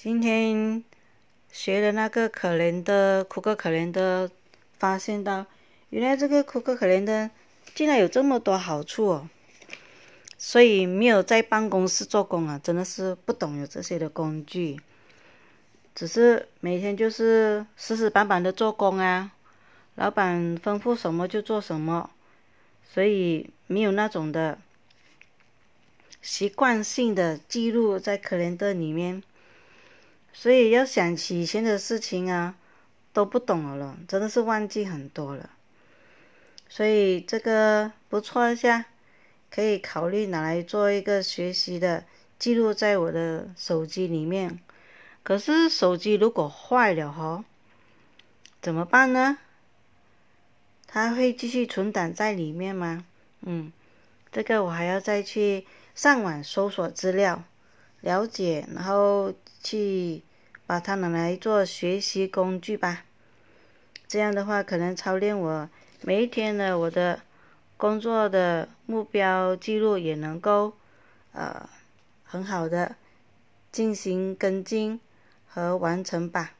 今天学的那个可怜的库克可怜的，发现到原来这个库克可怜的竟然有这么多好处哦。所以没有在办公室做工啊，真的是不懂有这些的工具，只是每天就是死死板板的做工啊，老板吩咐什么就做什么，所以没有那种的习惯性的记录在可怜的里面。所以要想起以前的事情啊，都不懂了，真的是忘记很多了。所以这个不错一下，可以考虑拿来做一个学习的记录在我的手机里面。可是手机如果坏了哈，怎么办呢？它会继续存档在里面吗？嗯，这个我还要再去上网搜索资料，了解，然后去。把它拿来做学习工具吧，这样的话可能操练我每一天的我的工作的目标记录也能够呃很好的进行跟进和完成吧。